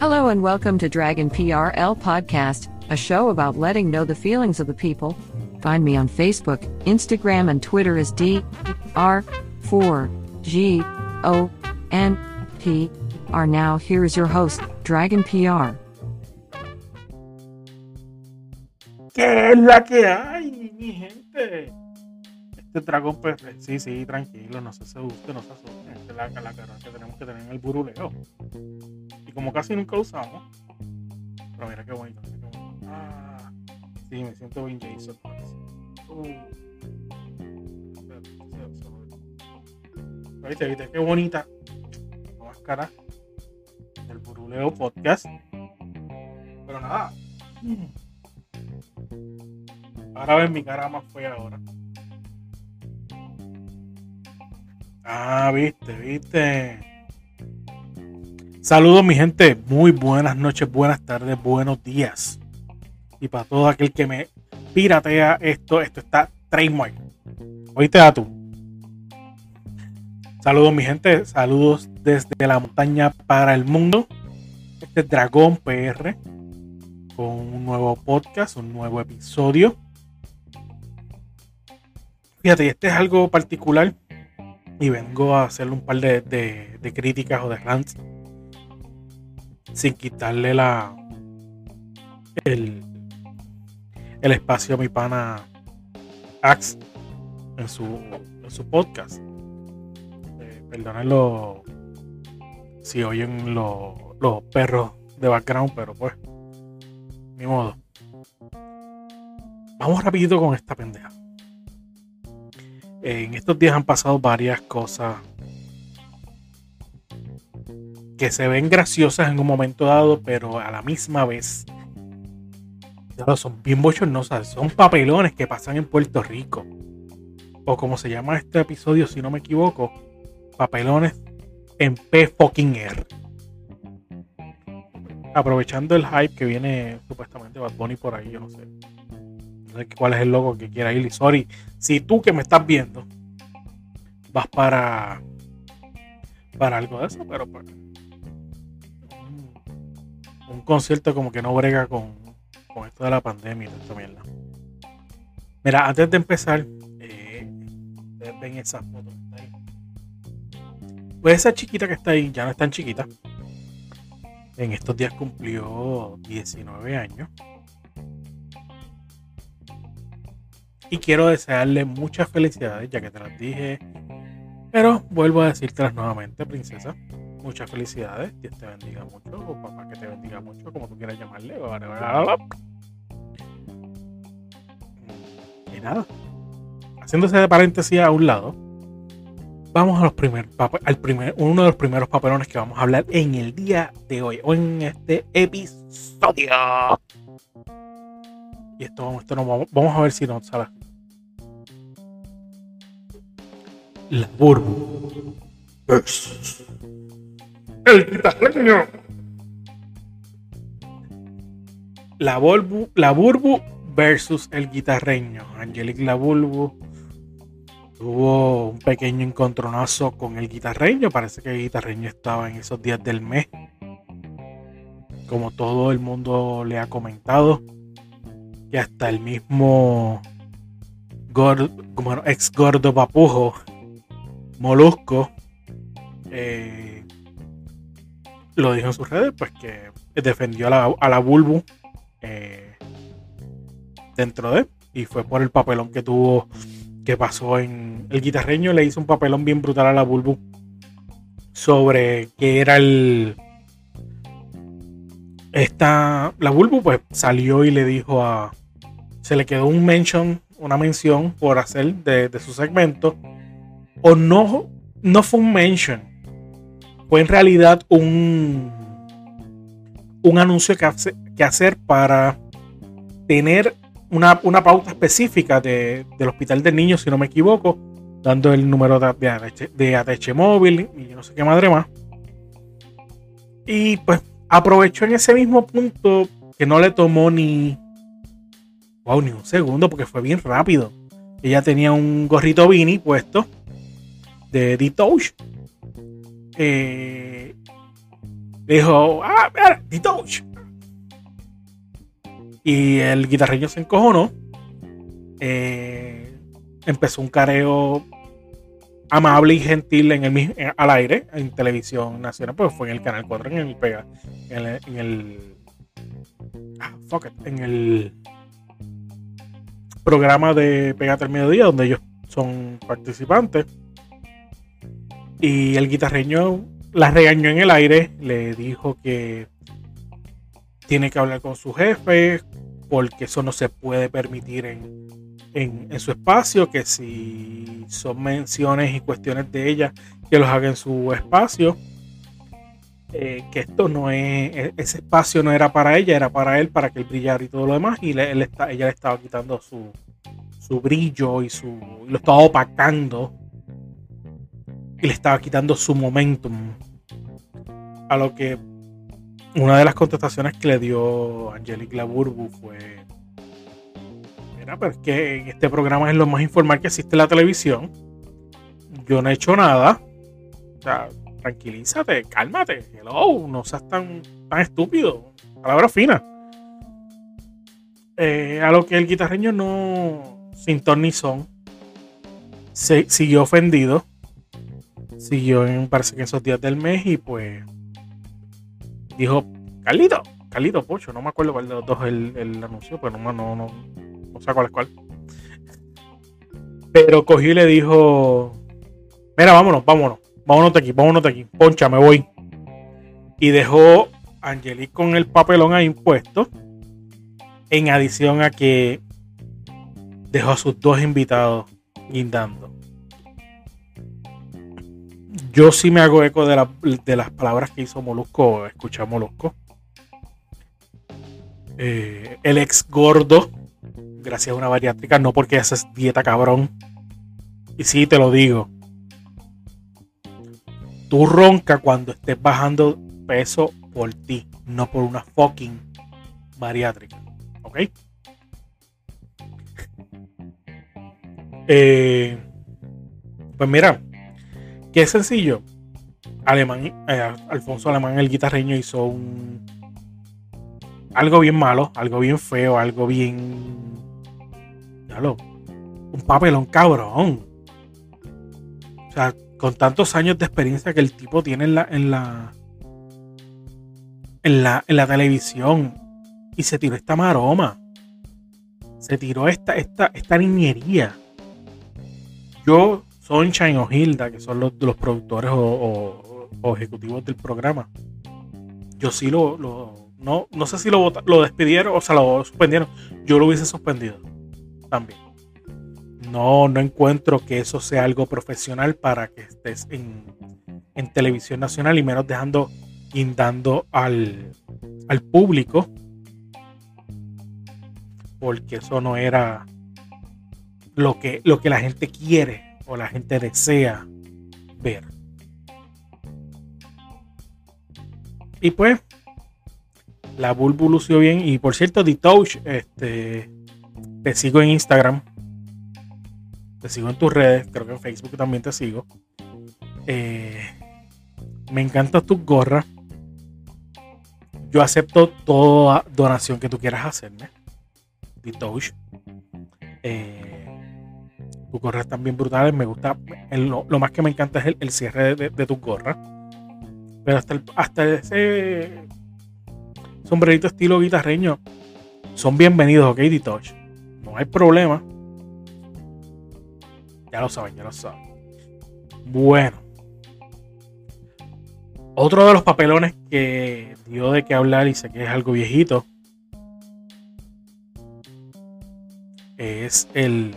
Hello and welcome to Dragon PRL Podcast, a show about letting know the feelings of the people. Find me on Facebook, Instagram, and Twitter as D R 4 G O N P R. Now, here is your host, Dragon PR. ¿Qué es la que hay, mi gente? Este dragón PR. Eh, sí, sí, tranquilo, no se asuste, no se asuste. Esta es la, la cara que tenemos que tener en el buruleo. Como casi nunca lo usamos. Pero mira qué bonito, mira qué bonito. Ah, sí, me siento bien Jason. Uh. ¿Viste, viste? Qué bonita. La máscara del buruleo podcast. Pero nada. Ahora ven mi cara más fea ahora. Ah, viste, viste. Saludos mi gente, muy buenas noches, buenas tardes, buenos días. Y para todo aquel que me piratea esto, esto está trademark. Oíste a tú. Saludos mi gente, saludos desde la montaña para el mundo. Este es Dragón PR con un nuevo podcast, un nuevo episodio. Fíjate, este es algo particular y vengo a hacerle un par de, de- de críticas o de rants sin quitarle la el, el espacio a mi pana Ax en su, en su podcast. Eh, perdónenlo si oyen lo- los perros de background, pero pues, ni modo. Vamos rapidito con esta pendeja. En estos días han pasado varias cosas que se ven graciosas en un momento dado, pero a la misma vez ya son bien bochornosas. Son papelones que pasan en Puerto Rico. O como se llama este episodio, si no me equivoco, papelones en P fucking R. Aprovechando el hype que viene supuestamente Bad Bunny por ahí, yo no sé. No sé cuál es el logo que quiera ir. Y sorry, si tú que me estás viendo vas para para algo de eso, pero pues, un, un concierto como que no brega con, con esto de la pandemia y esta mierda. Mira, antes de empezar, eh, ustedes ven esa foto que está ahí. Pues esa chiquita que está ahí ya no es tan chiquita. En estos días cumplió 19 años. Y quiero desearle muchas felicidades, ya que te las dije. Pero vuelvo a decírtelas nuevamente, princesa. Muchas felicidades. Dios te bendiga mucho. O papá que te bendiga mucho, como tú quieras llamarle. Y nada. Haciéndose de paréntesis a un lado. Vamos a los primer, al primer, uno de los primeros papelones que vamos a hablar en el día de hoy. O en este episodio. Y esto, esto no, vamos, a ver si nos sale. La Burbu versus el guitarreño. La Burbu, la Burbu versus el guitarreño. Angelique La Burbu tuvo un pequeño encontronazo con el guitarreño. Parece que el guitarreño estaba en esos días del mes. Como todo el mundo le ha comentado. Que hasta el mismo gordo, bueno, ex gordo papujo Molusco eh, lo dijo en sus redes, pues que defendió a la, a la Bulbu eh, dentro de y fue por el papelón que tuvo que pasó en el guitarreño le hizo un papelón bien brutal a la Bulbu sobre que era el esta la Bulbu pues salió y le dijo a se le quedó un mention una mención por hacer de, de su segmento. O no, no fue un mention, fue en realidad un, un anuncio que, que hacer para tener una, pauta específica del hospital del niño, si no me equivoco, dando el número de, de, ATH móvil y no sé qué madre más. Y pues aprovechó en ese mismo punto que no le tomó ni, wow, ni un segundo porque fue bien rápido. Ella tenía un gorrito Vini puesto de D-Touch. Eh, dijo, ah, mira, D-Touch. Y el guitarreño se encojonó. Eh, empezó un careo amable y gentil en el, al aire en televisión nacional, pues fue en el canal 4 en el pega en el, en el ah, fuck it, en el programa de Pegate al Mediodía, donde ellos son participantes. Y el guitarreño la regañó en el aire, le dijo que tiene que hablar con su jefe, porque eso no se puede permitir en, en, su espacio, que si son menciones y cuestiones de ella, que los haga en su espacio. Eh, que esto no es, e, ese espacio no era para ella, era para él, para que él brillara y todo lo demás, y él está, ella le estaba quitando su, su brillo y su lo estaba opacando y le estaba quitando su momentum. A lo que una de las contestaciones que le dio Angelique Laburbu fue: Mira, pero es que este programa es lo más informal que existe en la televisión. Yo no he hecho nada. O sea, tranquilízate, cálmate. Hello, no seas tan, tan estúpido. Palabra fina. Eh, a lo que el guitarreño no, sin ton ni son, se, siguió ofendido. Siguió en, parece que esos días del mes y pues dijo, Carlito, Carlito Pocho, no me acuerdo cuál de los dos el, el anuncio, pero no, no, no, no sé cuál es cuál. Pero cogió y le dijo, mira, vámonos, vámonos vámonos de aquí, vámonos de aquí, poncha, me voy. Y dejó a Angelique con el papelón ahí impuesto. En adición a que dejó a sus dos invitados guindando. Yo sí me hago eco de, de las palabras que hizo Molusco, escucha Molusco. Eh, el ex gordo, gracias a una bariátrica, no porque haces dieta cabrón. Y sí, te lo digo, tú ronca cuando estés bajando peso por ti, no por una fucking bariátrica. ¿Ok? Eh, pues mira, qué sencillo. Alemán, eh, Alfonso Alemán, el guitarreño, hizo un algo bien malo, algo bien feo, algo bien. Dalo, un papelón cabrón. O sea, con tantos años de experiencia que el tipo tiene en la, en la, en la, en la televisión y se tiró esta maroma. Se tiró esta, esta, esta niñería. Yo, Sunshine o Hilda, que son los, los productores o, ejecutivos del programa, yo sí lo, no, no sé si lo, lo despidieron o se lo suspendieron. Yo lo hubiese suspendido también no, no encuentro que eso sea algo profesional para que estés en, televisión nacional y menos dejando guindando al, al público. Porque eso no era lo que, lo que la gente quiere o la gente desea ver. Y pues, la Bulbu lució bien. Y por cierto, The Touch, este, te sigo en Instagram te sigo en tus redes, creo que en Facebook también te sigo. Eh, me encanta tus gorras. Yo acepto toda donación que tú quieras hacerme. Ditouch. Eh, tus gorras están bien brutales. Me gusta. lo, más que me encanta es el, cierre de, de, tus. Pero hasta, hasta ese sombrerito estilo guitarreño son bienvenidos, ok, Ditouch. No hay problema. Ya lo saben, ya lo saben. Bueno. Otro de los papelones que dio de qué hablar y sé que es algo viejito es el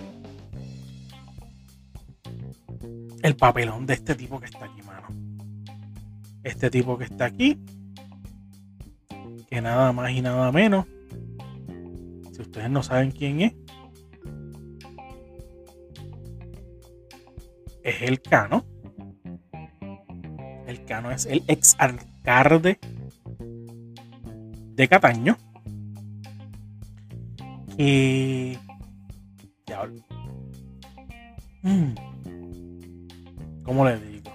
el papelón de este tipo que está aquí, mano. Este tipo que está aquí, que nada más y nada menos, si ustedes no saben quién es, es el Cano. El Cano es el ex alcalde de Cataño. Que. Ya. Mm, ¿Cómo le digo?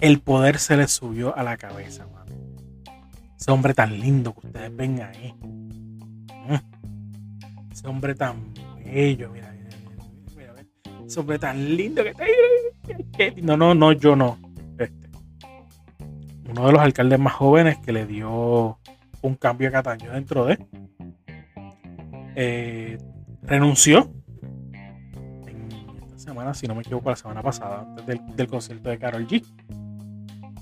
El poder se le subió a la cabeza, mano. Ese hombre tan lindo que ustedes ven ahí. Mm. Ese hombre tan bello, mira, mira, mira. Ese hombre tan lindo que está. No, no, no, yo no. Este. Uno de los alcaldes más jóvenes que le dio un cambio a Cataño dentro de. Eh, renunció semana, si no me equivoco, la semana pasada, antes del, del concierto de Carol G.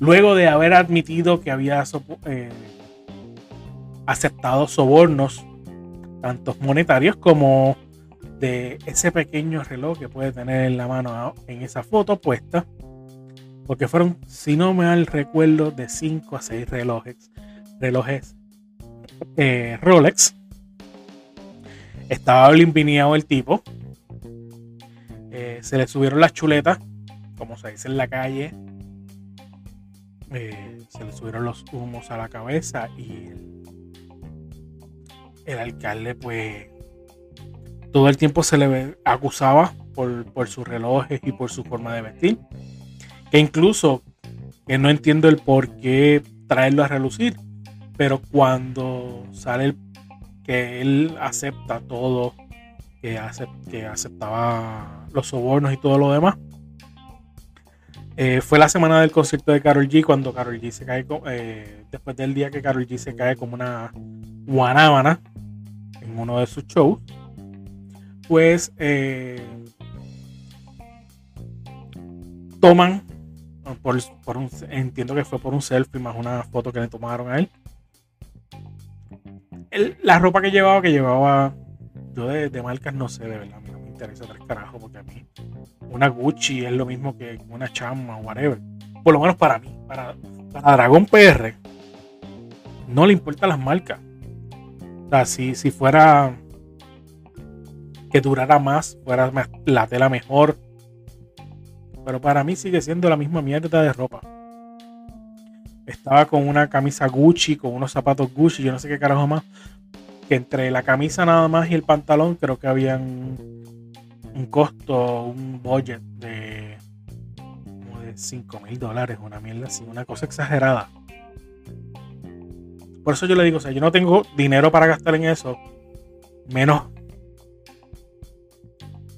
Luego de haber admitido que había eh, aceptado sobornos, tanto monetarios como de ese pequeño reloj que puede tener en la mano en esa foto puesta, porque fueron, si no me mal recuerdo, de 5 a 6 relojes, relojes eh, Rolex. Estaba blimpineado el tipo. Eh, se le subieron las chuletas, como se dice en la calle. Eh, se le subieron los humos a la cabeza y el, alcalde, pues, todo el tiempo se le acusaba por, por sus relojes y por su forma de vestir. Que incluso, que no entiendo el por qué traerlo a relucir, pero cuando sale que él acepta todo, que, acep- que aceptaba los sobornos y todo lo demás. Eh, fue la semana del concierto de Carol G cuando Carol G se cae, eh, después del día que Carol G se cae como una guanábana en uno de sus shows, pues eh, toman, por, entiendo que fue por un selfie más una foto que le tomaron a él, el- la ropa que llevaba, que llevaba, yo de, marcas no sé, de verdad, interesa tres carajos, porque a mí una Gucci es lo mismo que una chama o whatever. Por lo menos para mí, para, para Dragón PR, no le importan las marcas. O sea, si, si fuera que durara más, fuera la tela mejor. Pero para mí sigue siendo la misma mierda de ropa. Estaba con una camisa Gucci, con unos zapatos Gucci, yo no sé qué carajo más. Que entre la camisa nada más y el pantalón creo que habían un costo, un budget de como de 5 mil dólares, una mierda así, una cosa exagerada. Por eso yo le digo, o sea, yo no tengo dinero para gastar en eso, menos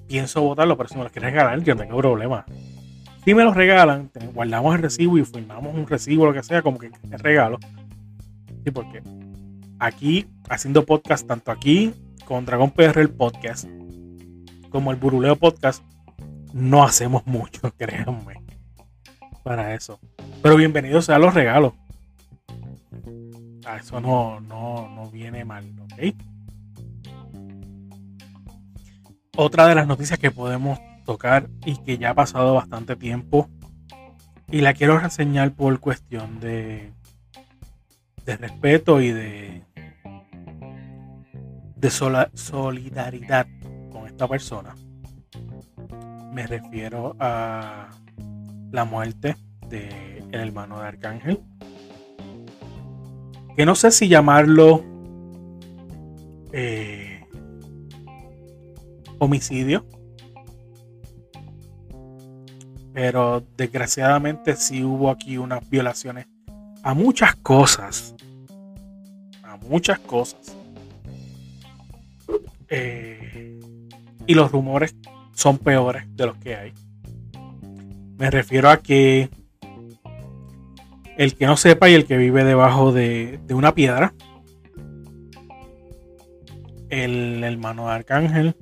pienso votarlo, pero si me lo quieres regalar, yo no tengo problema. Si me los regalan, guardamos el recibo y firmamos un recibo, lo que sea, como que es regalo. Sí, porque aquí, haciendo podcast, tanto aquí con Dragón PR el podcast, como el Buruleo Podcast, no hacemos mucho, créanme, para eso. Pero bienvenidos sean los regalos. A eso no, no, no viene mal, ¿ok? Otra de las noticias que podemos tocar y que ya ha pasado bastante tiempo y la quiero reseñar por cuestión de, de respeto y de, de sola- solidaridad persona. Me refiero a la muerte del hermano de Arcángel. Que no sé si llamarlo eh, homicidio. Pero desgraciadamente sí hubo aquí unas violaciones a muchas cosas. A muchas cosas. Eh, y los rumores son peores de los que hay. Me refiero a que el que no sepa y el que vive debajo de, de una piedra, el hermano de Arcángel,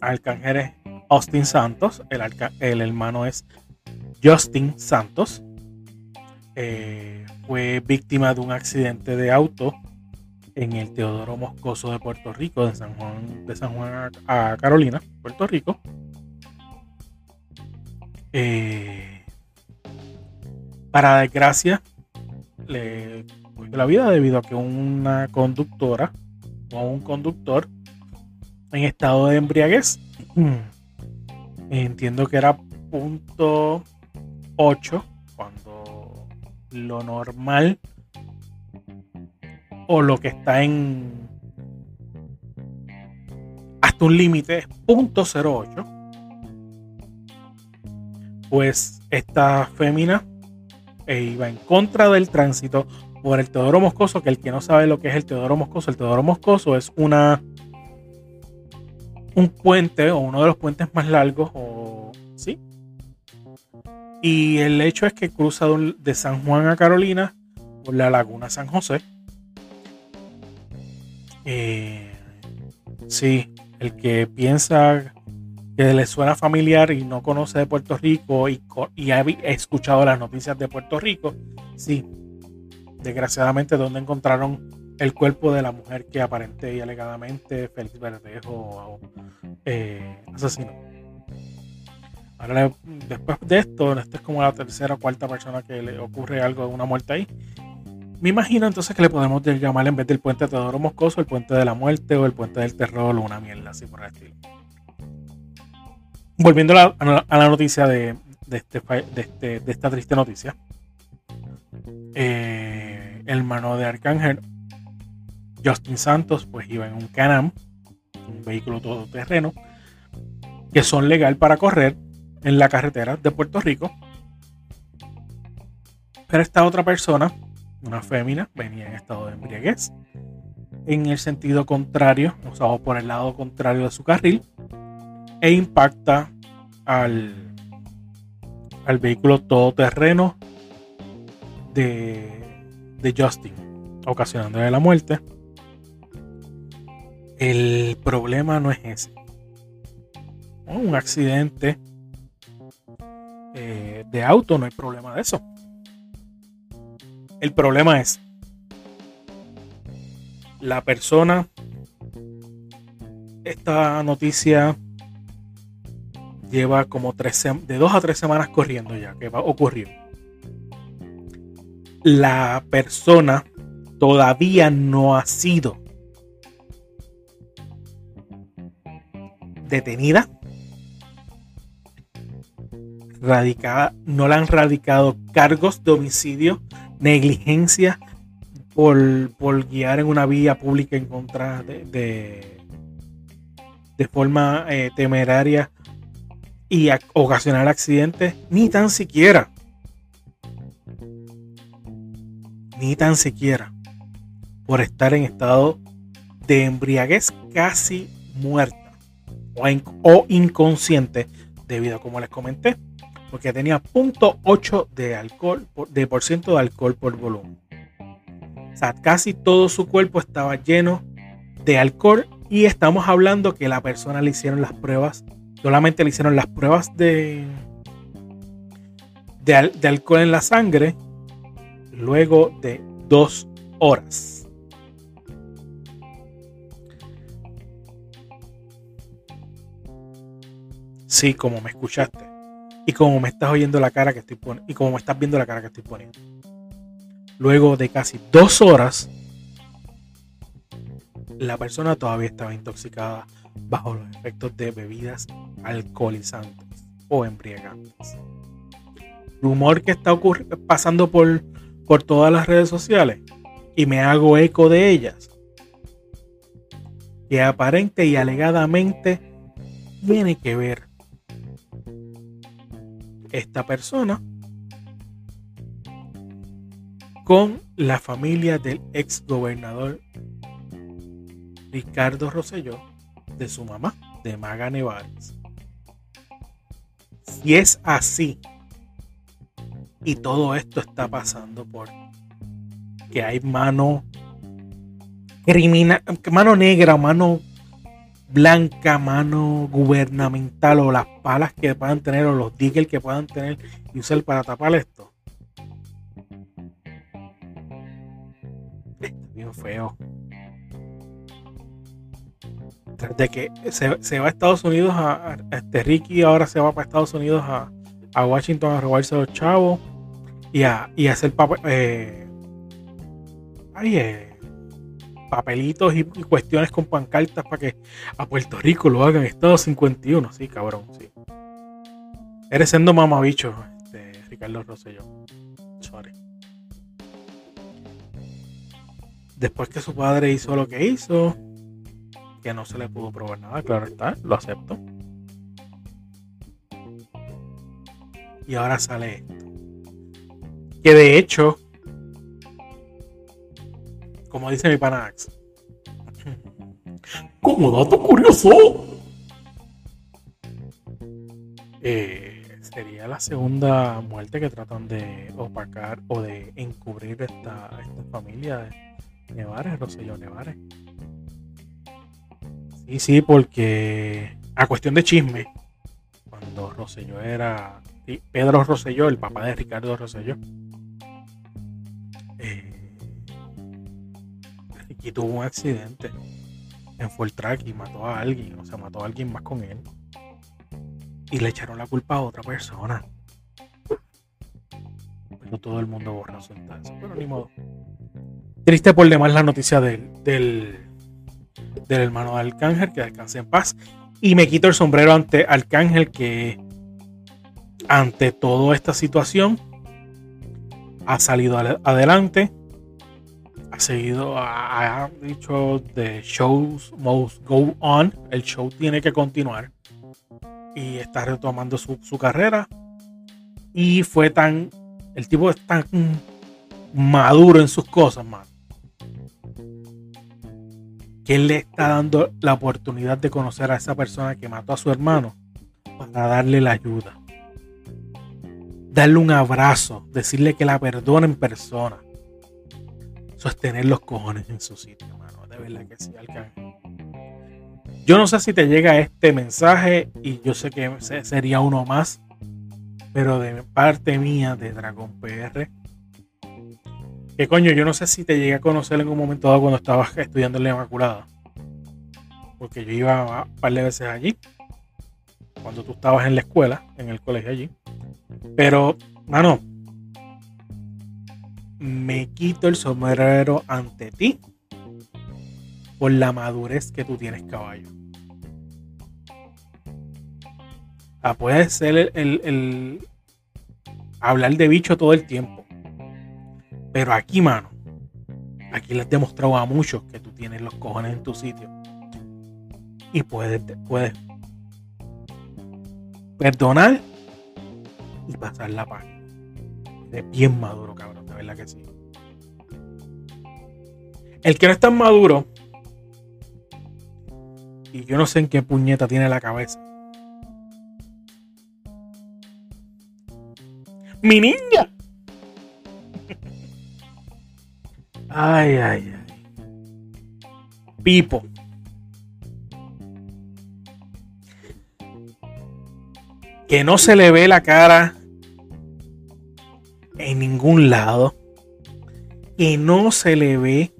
Arcángel es Austin Santos, el, arca- el hermano es Justin Santos, eh, fue víctima de un accidente de auto en el Teodoro Moscoso de Puerto Rico, de San Juan, de San Juan a, Carolina, Puerto Rico. Eh, para desgracia, le cogió la vida debido a que una conductora o un conductor en estado de embriaguez, entiendo que era punto 8, cuando lo normal o lo que está en hasta un límite es punto 08 pues esta fémina e iba en contra del tránsito por el Teodoro Moscoso, que el que no sabe lo que es el Teodoro Moscoso, el Teodoro Moscoso es una un puente o uno de los puentes más largos, o sí. Y el hecho es que cruza de San Juan a Carolina por la laguna San José. Eh, sí, el que piensa que le suena familiar y no conoce de Puerto Rico y, ha escuchado las noticias de Puerto Rico, sí, desgraciadamente donde encontraron el cuerpo de la mujer que aparente y alegadamente Félix Verdejo eh, asesinó. Ahora, después de esto, esta es como la tercera o cuarta persona que le ocurre algo de una muerte ahí. Me imagino entonces que le podemos llamar en vez del puente Teodoro Moscoso, el puente de la muerte o el puente del terror o una mierda así por el estilo volviendo a la, noticia de, esta triste noticia, eh, el hermano de Arcángel, Justin Santos, pues iba en un Canam, un vehículo todoterreno, que son legal para correr en la carretera de Puerto Rico. Pero esta otra persona, una fémina, venía en estado de embriaguez, en el sentido contrario, o sea, por el lado contrario de su carril, e impacta al, al vehículo todoterreno de, de Justin, ocasionándole la muerte. El problema no es ese. Un accidente eh, de auto, no hay problema de eso. El problema es la persona. Esta noticia lleva como tres, de dos a tres semanas corriendo ya, que va a ocurrir. La persona todavía no ha sido detenida, radicada, no le han radicado cargos de homicidio, negligencia por, por guiar en una vía pública en contra de, de, forma eh, temeraria y ocasionar accidentes, ni tan siquiera. Ni tan siquiera. Por estar en estado de embriaguez casi muerta o, inconsciente debido a como les comenté, porque tenía 0.8 de alcohol de por ciento de alcohol por volumen. O sea, casi todo su cuerpo estaba lleno de alcohol y estamos hablando que la persona le hicieron las pruebas Solamente le hicieron las pruebas de, de, alcohol en la sangre luego de dos horas. Sí, como me escuchaste. Y como me estás oyendo la cara que estoy. Y como me estás viendo la cara que estoy poniendo. Luego de casi dos horas, la persona todavía estaba intoxicada bajo los efectos de bebidas alcoholizantes o embriagantes. Rumor que está pasando por, por todas las redes sociales y me hago eco de ellas. Que aparente y alegadamente tiene que ver esta persona con la familia del ex gobernador Ricardo Rosselló de su mamá, de Maga Nevares. Si es así, y todo esto está pasando por que hay mano criminal, mano negra, mano blanca, mano gubernamental o las palas que puedan tener o los diggers que puedan tener y usar para tapar esto. Está bien feo de que se, va a Estados Unidos a, este Ricky ahora se va para Estados Unidos a, Washington a robarse los chavos y a, y hacer eh, ay, eh, papelitos y, cuestiones con pancartas para que a Puerto Rico lo hagan Estado 51. Sí, cabrón, sí. Eres siendo mamabicho, este, Ricardo Rosselló. Sorry. Después que su padre hizo lo que hizo, que no se le pudo probar nada, claro está, lo acepto. Y ahora sale esto. Que de hecho, como dice mi pana como dato curioso, eh, sería la segunda muerte que tratan de opacar o de encubrir esta, esta familia de Nevares, Rosselló Nevares. Sí, sí, porque a cuestión de chisme, cuando Rosselló era Pedro Rosselló, el papá de Ricardo Rosselló, y tuvo un accidente en Full Track y mató a alguien, o sea, mató a alguien más con él. Y le echaron la culpa a otra persona. Pero todo el mundo borra su entonces. Pero ni modo. Triste por demás la noticia del, del, del hermano de Arcángel, que descanse en paz. Y me quito el sombrero ante Arcángel, que ante toda esta situación ha salido adelante ha seguido, ha, dicho The shows must go on, el show tiene que continuar. Y está retomando su, carrera. Y fue tan, el tipo es tan maduro en sus cosas, man, que él le está dando la oportunidad de conocer a esa persona que mató a su hermano para darle la ayuda. Darle un abrazo, decirle que la perdona en persona sostener los cojones en su sitio, mano. De verdad que sí, Arcángel. Yo no sé si te llega este mensaje y yo sé que sería uno más, pero de parte mía de Dragon PR. Que coño, yo no sé si te llegué a conocer en un momento dado cuando estabas estudiando en la Inmaculada. Porque yo iba un par de veces allí. Cuando tú estabas en la escuela, en el colegio allí. Pero, mano, me quito el sombrero ante ti por la madurez que tú tienes, caballo. Ah, puede ser el, hablar de bicho todo el tiempo. Pero aquí, mano, aquí les he demostrado a muchos que tú tienes los cojones en tu sitio. Y puedes, puedes perdonar y pasar la página. Es bien maduro, cabrón que sí. El que no es tan maduro, y yo no sé en qué puñeta tiene la cabeza. ¡Mi niña! Ay, ay, ay. Pipo. Que no se le ve la cara ningún lado. Y no se le ve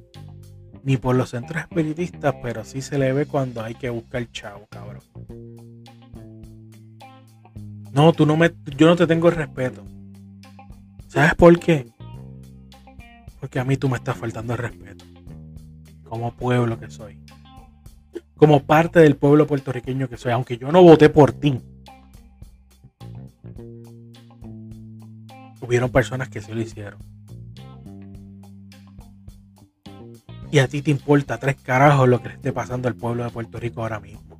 ni por los centros espiritistas, pero sí se le ve cuando hay que buscar chavo, cabrón. No, tú no me, yo no te tengo respeto. ¿Sabes por qué? Porque a mí tú me estás faltando el respeto. Como pueblo que soy. Como parte del pueblo puertorriqueño que soy. Aunque yo no voté por ti. Hubieron personas que sí lo hicieron. Y a ti te importa tres carajos lo que le esté pasando al pueblo de Puerto Rico ahora mismo.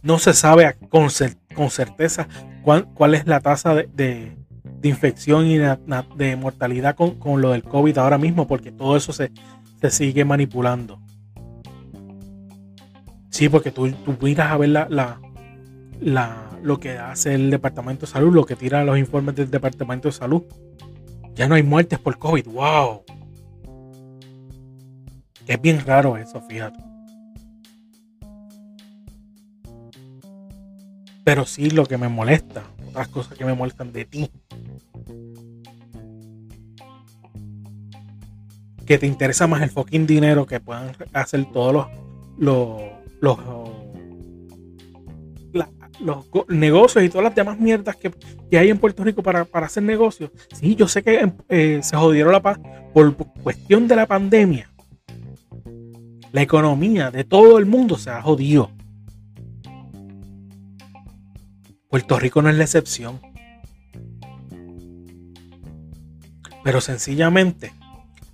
No se sabe con, certeza cuál, es la tasa de, infección y de, mortalidad con, lo del COVID ahora mismo, porque todo eso se, sigue manipulando. Sí, porque tú, tú miras a ver la, la, lo que hace el Departamento de Salud, lo que tira los informes del Departamento de Salud. Ya no hay muertes por COVID. ¡Wow! Es bien raro eso, fíjate. Pero sí lo que me molesta, otras cosas que me molestan de ti. Que te interesa más el fucking dinero que puedan hacer todos los, los, los los negocios y todas las demás mierdas que, hay en Puerto Rico para, hacer negocios. Sí, yo sé que eh, se jodieron la paz por cuestión de la pandemia. La economía de todo el mundo se ha jodido. Puerto Rico no es la excepción. Pero sencillamente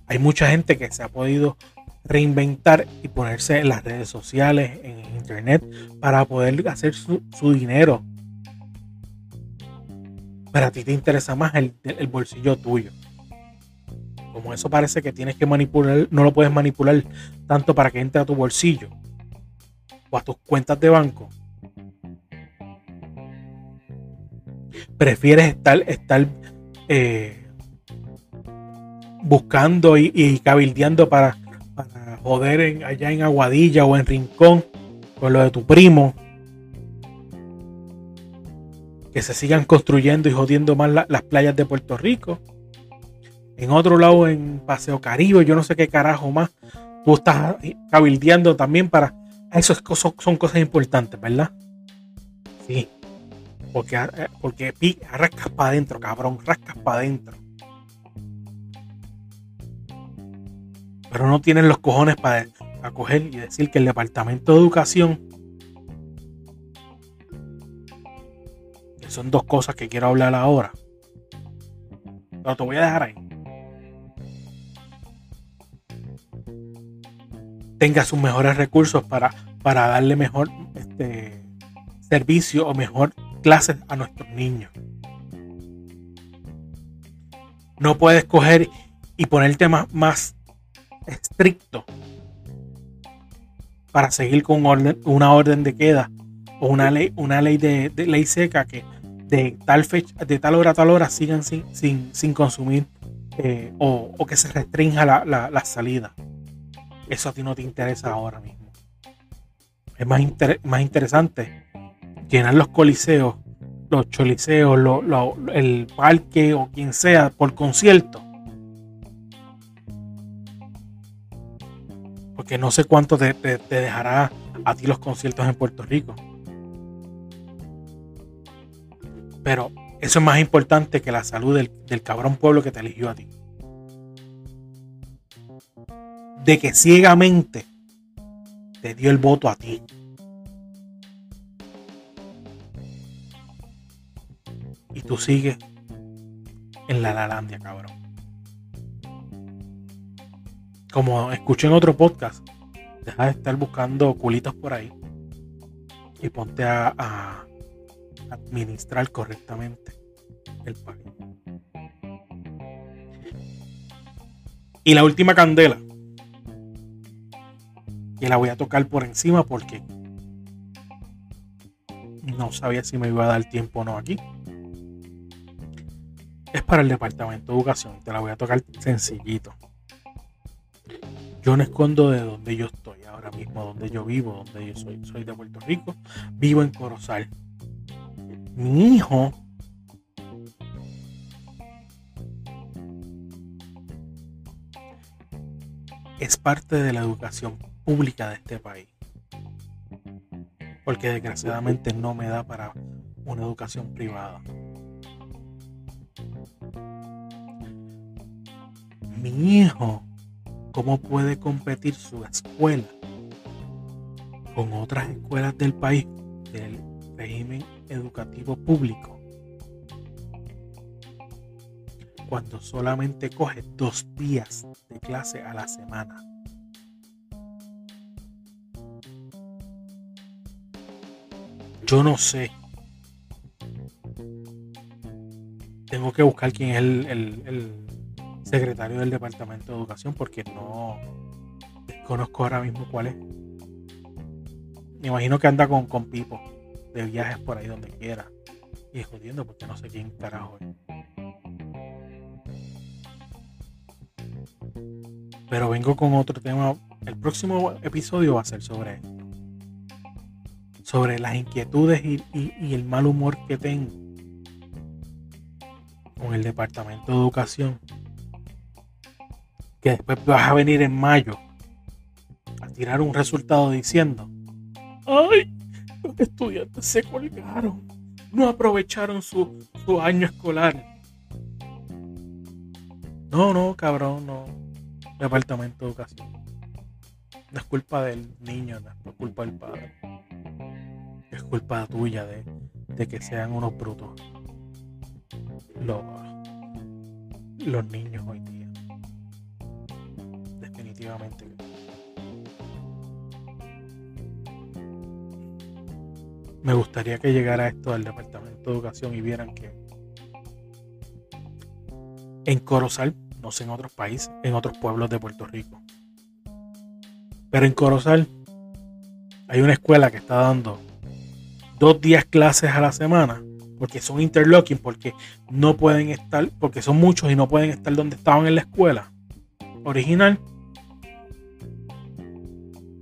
hay mucha gente que se ha podido reinventar y ponerse en las redes sociales, en internet, para poder hacer su, dinero. Pero a ti te interesa más el, el, bolsillo tuyo. Como eso parece que tienes que manipular, no lo puedes manipular tanto para que entre a tu bolsillo o a tus cuentas de banco. Prefieres estar, estar eh, buscando y, cabildeando para, joder allá en Aguadilla o en Rincón con lo de tu primo. Que se sigan construyendo y jodiendo más las playas de Puerto Rico. En otro lado, en Paseo Caribe, yo no sé qué carajo más. Tú estás cabildeando también para. Eso son cosas importantes, ¿verdad? Sí. Porque, eh, porque rascas para adentro, cabrón. Rascas para adentro. Pero no tienen los cojones para acoger y decir que el Departamento de Educación, son dos cosas que quiero hablar ahora, pero te voy a dejar ahí. Tenga sus mejores recursos para, para darle mejor este, servicio o mejor clases a nuestros niños. No puedes coger y ponerte más, más estricto para seguir con una orden de queda o una ley, una ley de, ley seca que de tal fecha, de tal hora a tal hora sigan sin, sin, consumir eh, o, que se restrinja la, salida. Eso a ti no te interesa ahora mismo. Es más, más interesante llenar los coliseos, los choliseos, el parque o quien sea por concierto porque no sé cuánto te, dejará a ti los conciertos en Puerto Rico. Pero eso es más importante que la salud del, del, cabrón pueblo que te eligió a ti. De que ciegamente te dio el voto a ti. Y tú sigues en la Lalandia, cabrón como escuché en otro podcast, deja de estar buscando culitos por ahí y ponte a, administrar correctamente el país. Y la última candela, que la voy a tocar por encima porque no sabía si me iba a dar tiempo o no aquí. Es para el Departamento de Educación, te la voy a tocar sencillito. Yo no escondo de donde yo estoy ahora mismo, donde yo vivo, donde yo soy. Soy de Puerto Rico, vivo en Corozal. Mi hijo es parte de la educación pública de este país. Porque desgraciadamente no me da para una educación privada. Mi hijo cómo puede competir su escuela con otras escuelas del país del régimen educativo público cuando solamente coge dos días de clase a la semana. Yo no sé. Tengo que buscar quién es el secretario del Departamento de Educación porque no conozco ahora mismo cuál es. Me imagino que anda con, con Pipo de viajes por ahí donde quiera. Y jodiendo porque no sé quién carajo es. Pero vengo con otro tema. El próximo episodio va a ser sobre esto. Sobre las inquietudes y, y el mal humor que tengo con el Departamento de Educación que después vas a venir en mayo a tirar un resultado diciendo, ay, estudiantes se colgaron. No aprovecharon su, su año escolar. No, no, cabrón, no. Departamento de Educación. No es culpa del niño, no es culpa del padre. Es culpa tuya de, de que sean unos brutos. Los, los niños hoy día. Me gustaría que llegara esto al Departamento de Educación y vieran que en Corozal, no sé en otros países, en otros pueblos de Puerto Rico. Pero en Corozal hay una escuela que está dando dos días clases a la semana porque son interlocking, porque no pueden estar, porque son muchos y no pueden estar donde estaban en la escuela original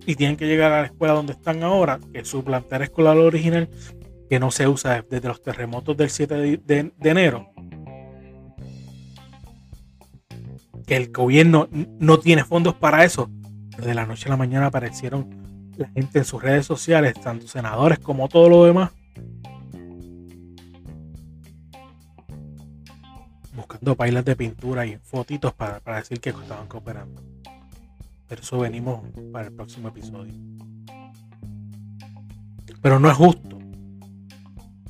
y tienen que llegar a la escuela donde están ahora, que su plantel escolar original, que no se usa desde los terremotos del 7 de, enero. Que el gobierno no tiene fondos para eso. de la noche a la mañana aparecieron la gente en sus redes sociales, tanto senadores como todo lo demás, buscando pailas de pintura y fotitos para, para decir que estaban cooperando. Pero eso venimos para el próximo episodio. Pero no es justo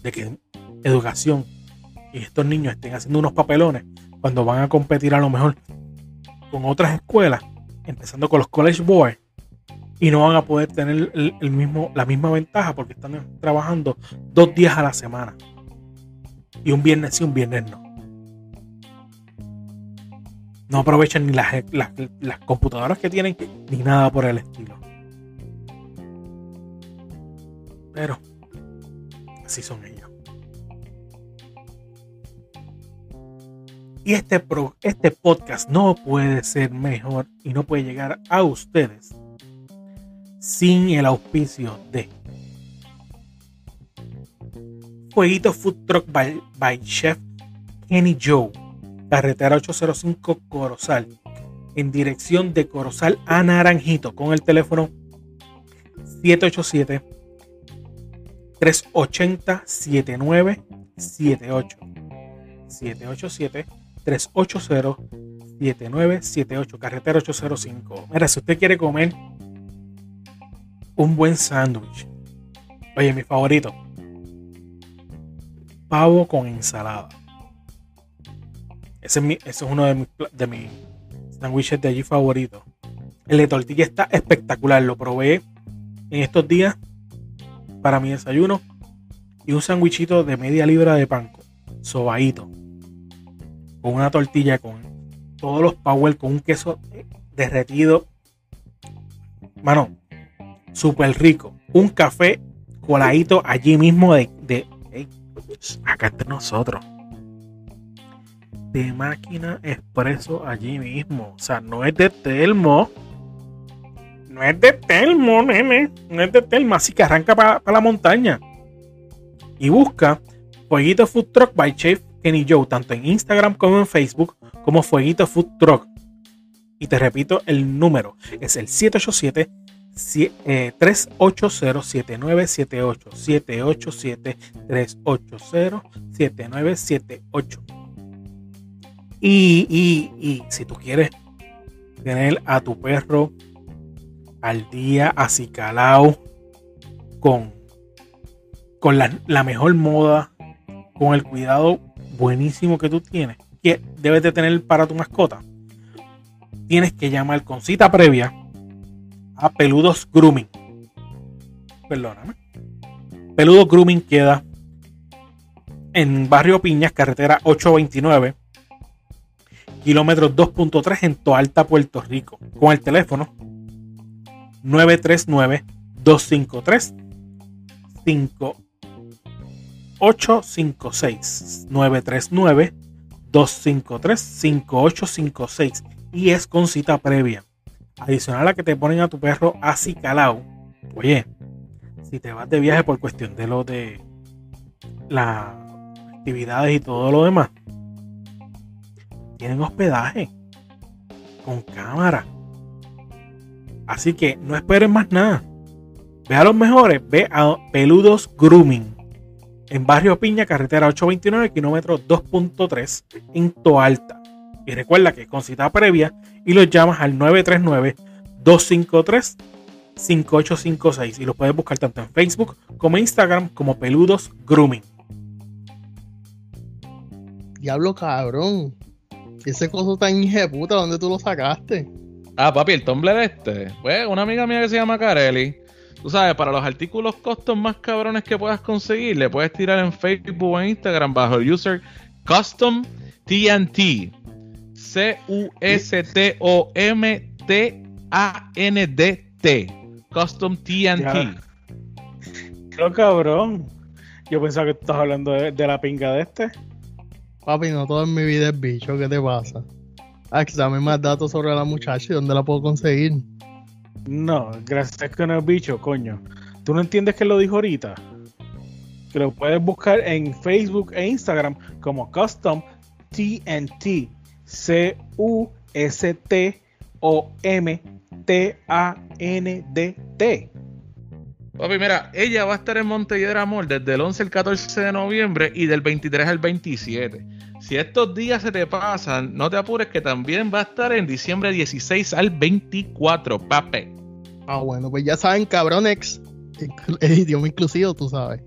de que educación y estos niños estén haciendo unos papelones cuando van a competir a lo mejor con otras escuelas, empezando con los college boys, y no van a poder tener el, mismo, la misma ventaja porque están trabajando dos días a la semana. Y un viernes sí, un viernes no no aprovechan ni las, computadoras que tienen ni nada por el estilo. Pero así son ellos. Y este, este podcast no puede ser mejor y no puede llegar a ustedes sin el auspicio de Fueguito Food Truck by Chef Kenny Joe carretera 805 Corozal, en dirección de Corozal a Naranjito, con el teléfono 787 380 7978 787 380 7978 carretera 805. Mira, si usted quiere comer un buen sándwich, oye, mi favorito, pavo con ensalada ese es, uno de mis, de mis sándwiches de allí favoritos. El de tortilla está espectacular. Lo probé en estos días para mi desayuno. Y un sándwichito de media libra de panco. Sobadito. Con una tortilla con todos los power. Con un queso derretido. Mano, súper rico. Un café coladito allí mismo de, de acá entre nosotros de máquina expreso allí mismo. O sea, no es de Telmo. No es de Telmo, nene. No es de Telmo. Así que arranca para la montaña. Y busca Fueguito Food Truck by Chef Kenny Joe, tanto en Instagram como en Facebook, como Fueguito Food Truck. Y te repito el número, es el 787 380 7978 787 380 7978 y, si tú quieres tener a tu perro al día acicalado con, con la, mejor moda, con el cuidado buenísimo que tú tienes, que debes de tener para tu mascota, tienes que llamar con cita previa a Peludos Grooming. Perdóname. Peludos Grooming queda en Barrio Piñas, carretera 829 kilómetros 2.3 en Toalta, Puerto Rico, con el teléfono 939-253 5856 939 253 5856 y es con cita previa. Adicional a que te ponen a tu perro así calado. Oye, si te vas de viaje por cuestión de lo de las actividades y todo lo demás, tienen hospedaje con cámara. Así que no esperen más nada. Ve a los mejores, ve a Peludos Grooming. En Barrio Piña, carretera 829, kilómetro 2.3, en Toalta. Y recuerda que con cita previa y los llamas al 939-253-5856. Y los puedes buscar tanto en Facebook como en Instagram como Peludos Grooming. Diablo cabrón. Ese coso tan puta, ¿dónde tú lo sacaste? Ah, papi, el Tumblr este. Pues una amiga mía que se llama Carelli. Tú sabes, para los artículos costos más cabrones que puedas conseguir, le puedes tirar en Facebook o en Instagram bajo el user Custom TNT. C-U-S-T-O-M-T-A-N-D-T. Custom TNT. Pero cabrón. Yo pensaba que estás hablando de, de la pinga de este. Papi, no todo en mi vida es bicho, ¿qué te pasa? Ah, dame más datos sobre la muchacha y dónde la puedo conseguir. No, gracias que no es bicho, coño. ¿Tú no entiendes que lo dijo ahorita? Que lo puedes buscar en Facebook e Instagram como Custom TNT. C-U-S-T-O-M-T-A-N-D-T. Papi, mira, ella va a estar en Montelledra Amor desde el 11 al 14 de noviembre y del 23 al 27. Si estos días se te pasan, no te apures que también va a estar en diciembre 16 al 24, papi. Ah, bueno, pues ya saben, cabronex, el idioma inclusivo, tú sabes.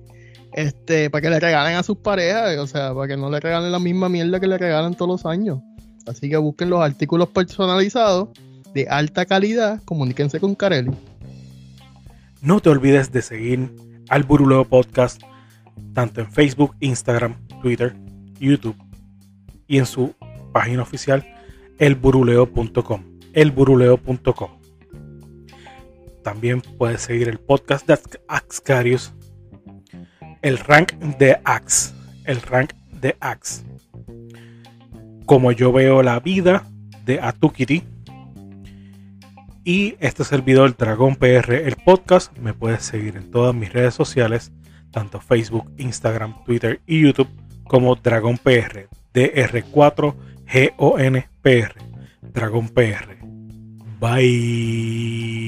Este, para que le regalen a sus parejas, o sea, para que no le regalen la misma mierda que le regalan todos los años. Así que busquen los artículos personalizados de alta calidad, comuníquense con Carelli. No te olvides de seguir al Buruleo Podcast tanto en Facebook, Instagram, Twitter, YouTube y en su página oficial elburuleo.com. Elburuleo.com. También puedes seguir el podcast de Axcarius, el rank de Ax, el rank de Ax. Como yo veo la vida de Atukiri y este servidor Dragón PR, el podcast, me puedes seguir en todas mis redes sociales, tanto Facebook, Instagram, Twitter y YouTube, como Dragón PR, DR4GONPR, Dragón PR. Bye.